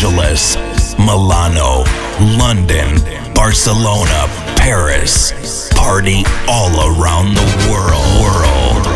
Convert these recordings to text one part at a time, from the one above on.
Angeles, Milano, London, Barcelona, Paris. Party all around the world. world.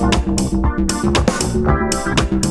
Thank you.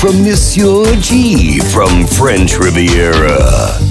From Monsieur G from French Riviera.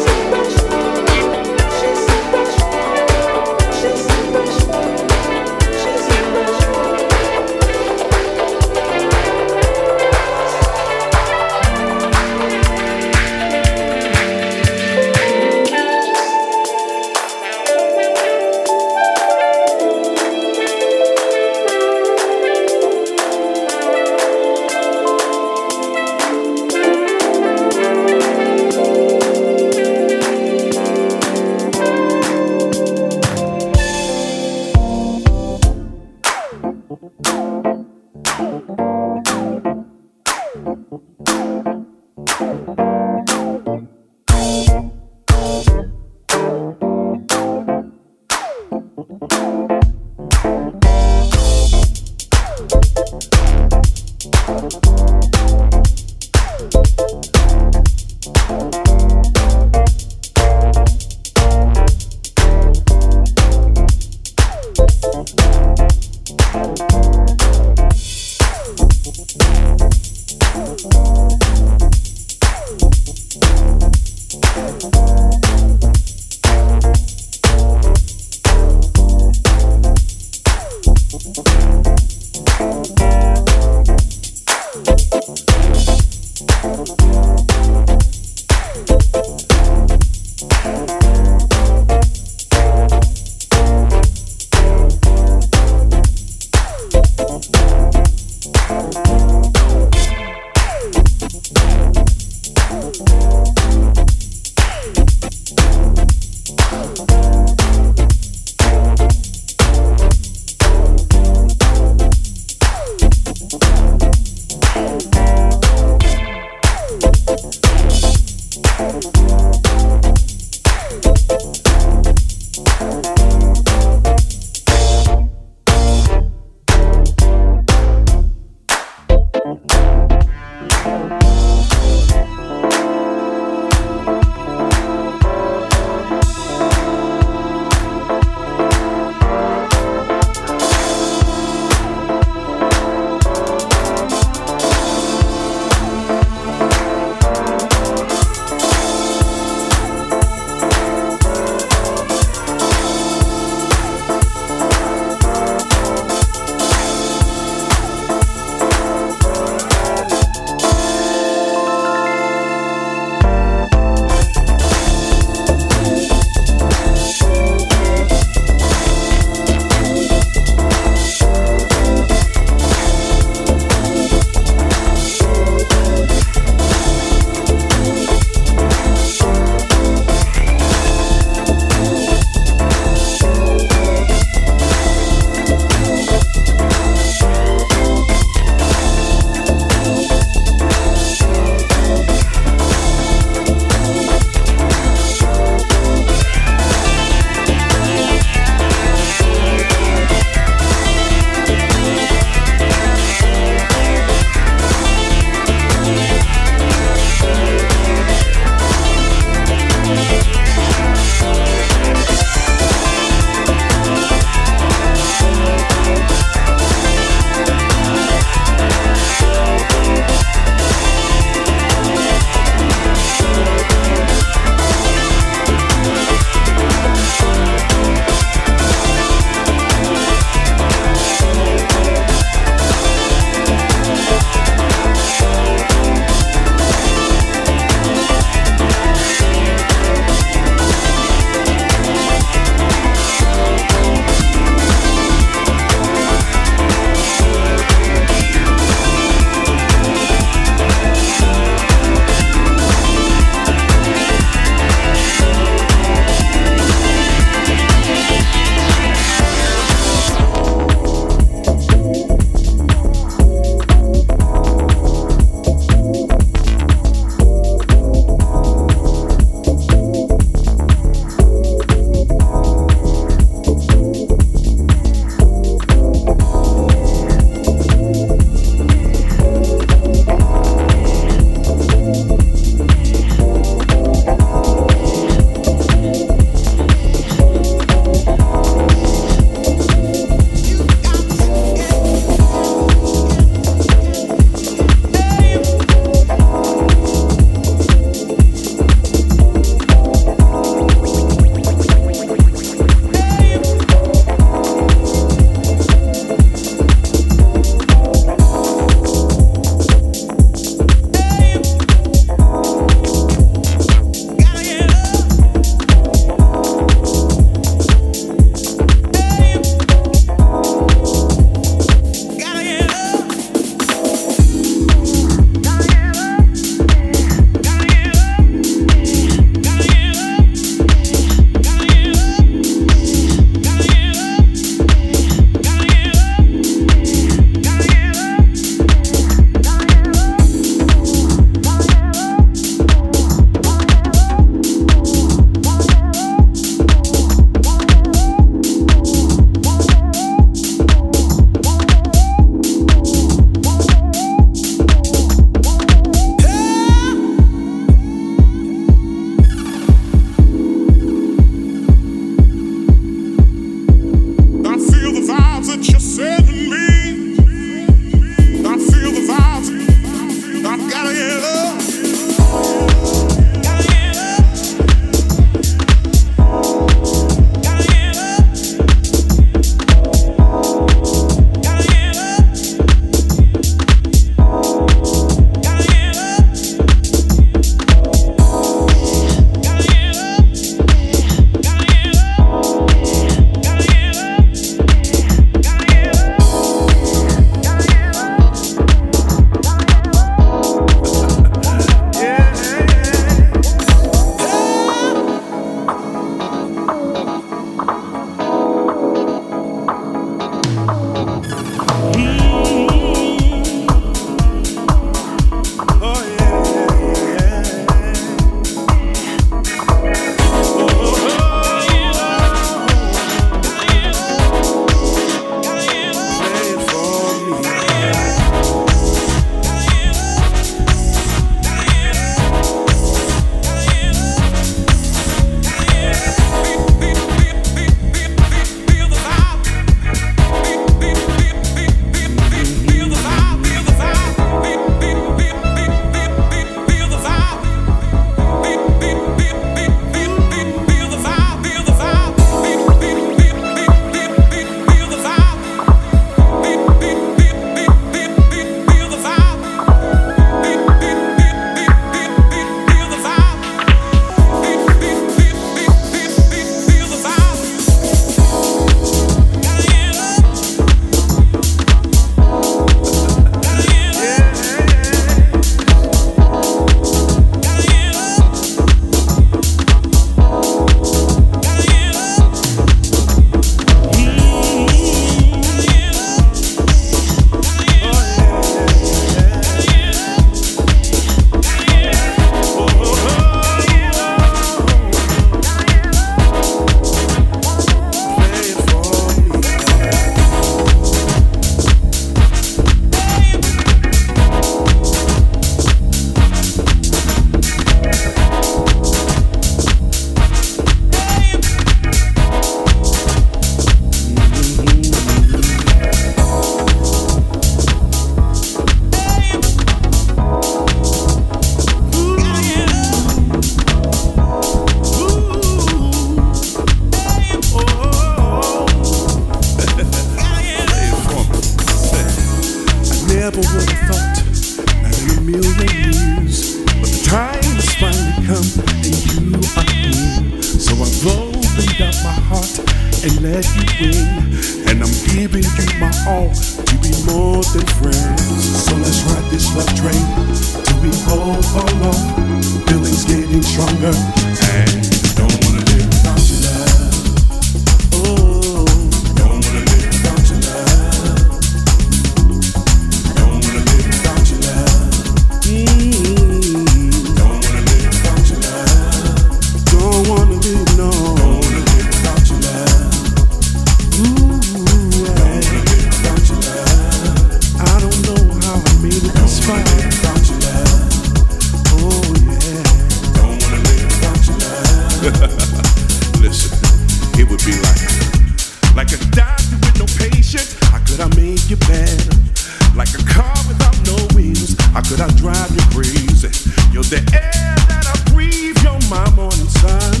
I drive you crazy. You're the air that I breathe, you're my morning sun.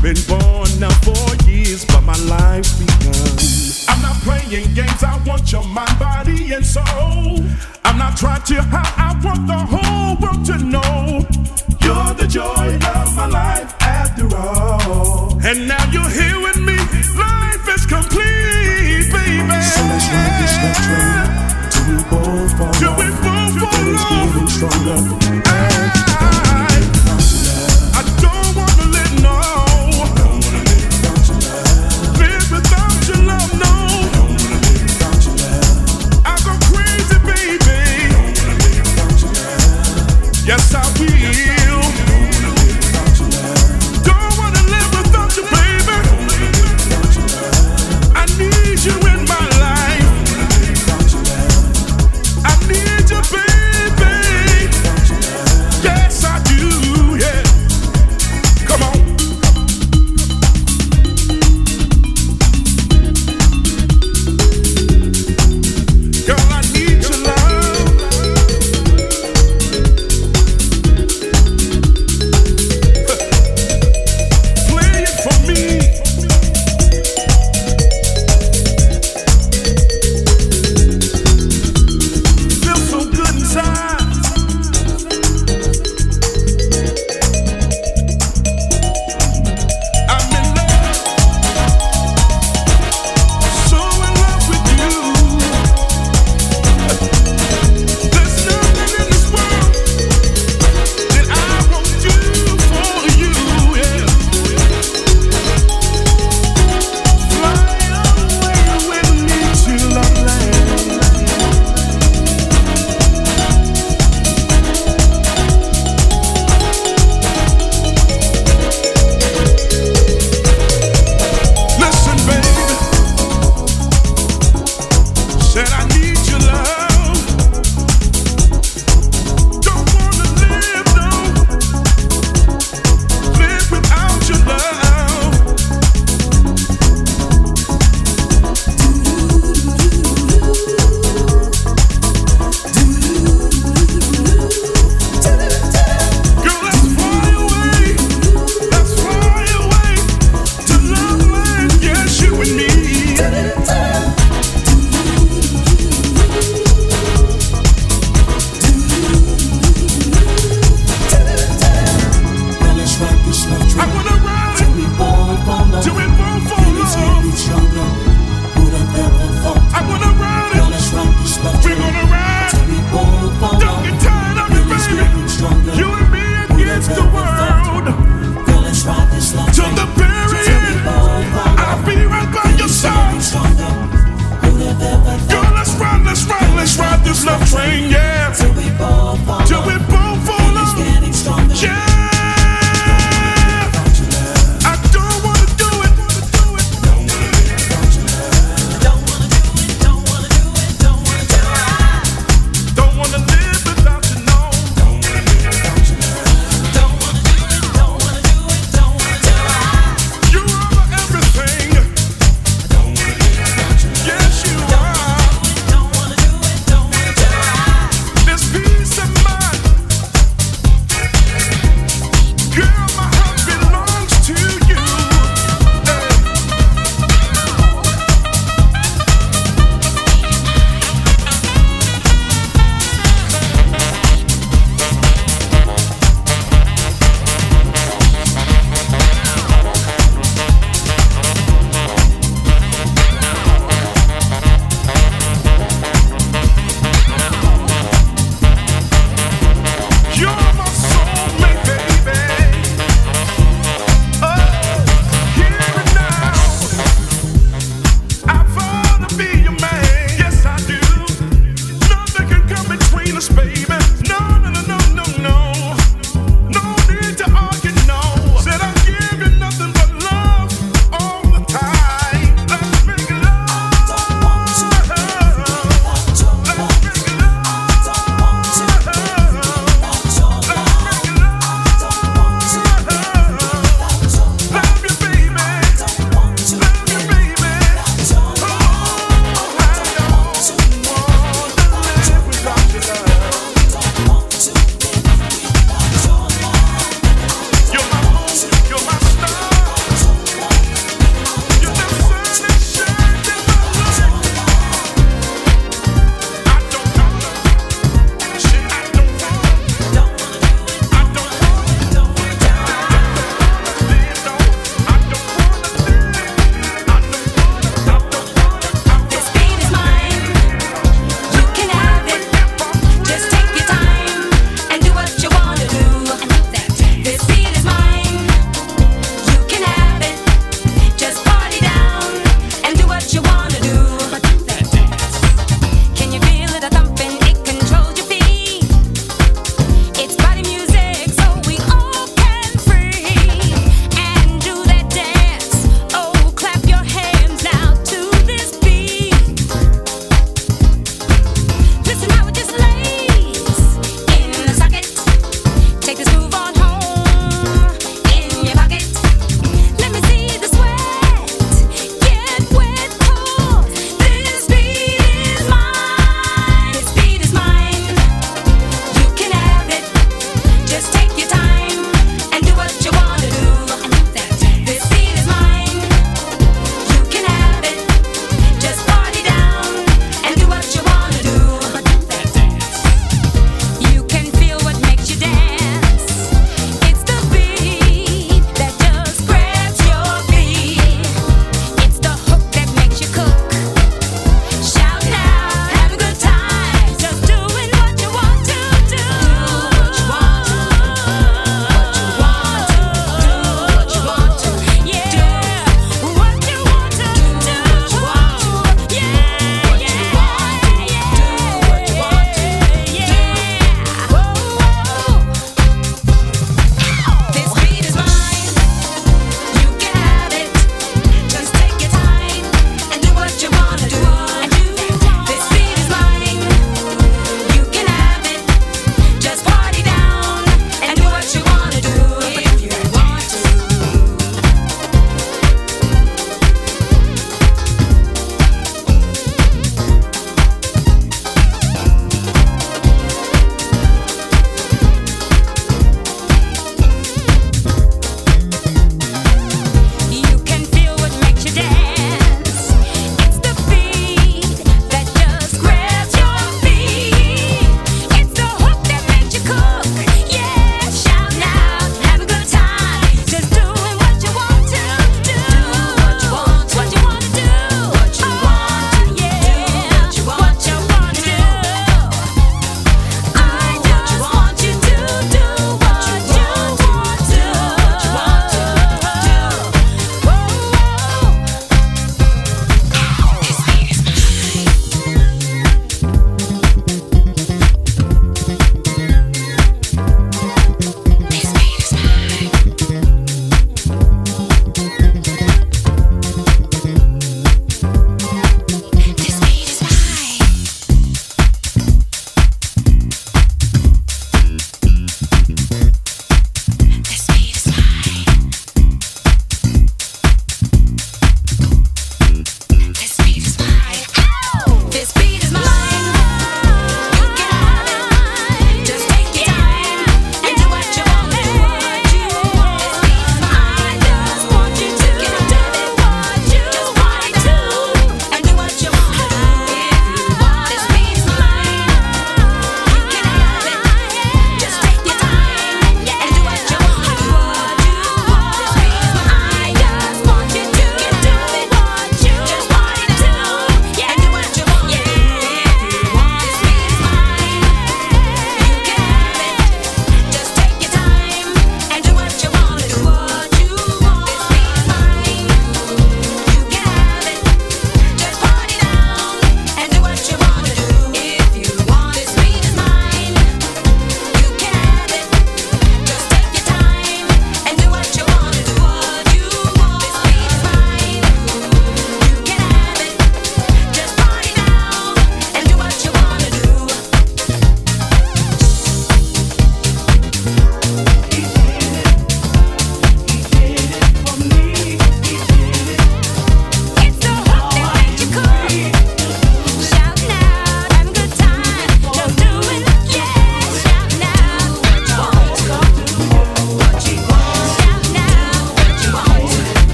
Been born now for years, but my life's begun. I'm not playing games, I want your mind, body, and soul. I'm not trying to hide, I want the whole world to know. You're the joy of my life after all. And now you're here with me, life is complete, baby. So let's run this, let's longer.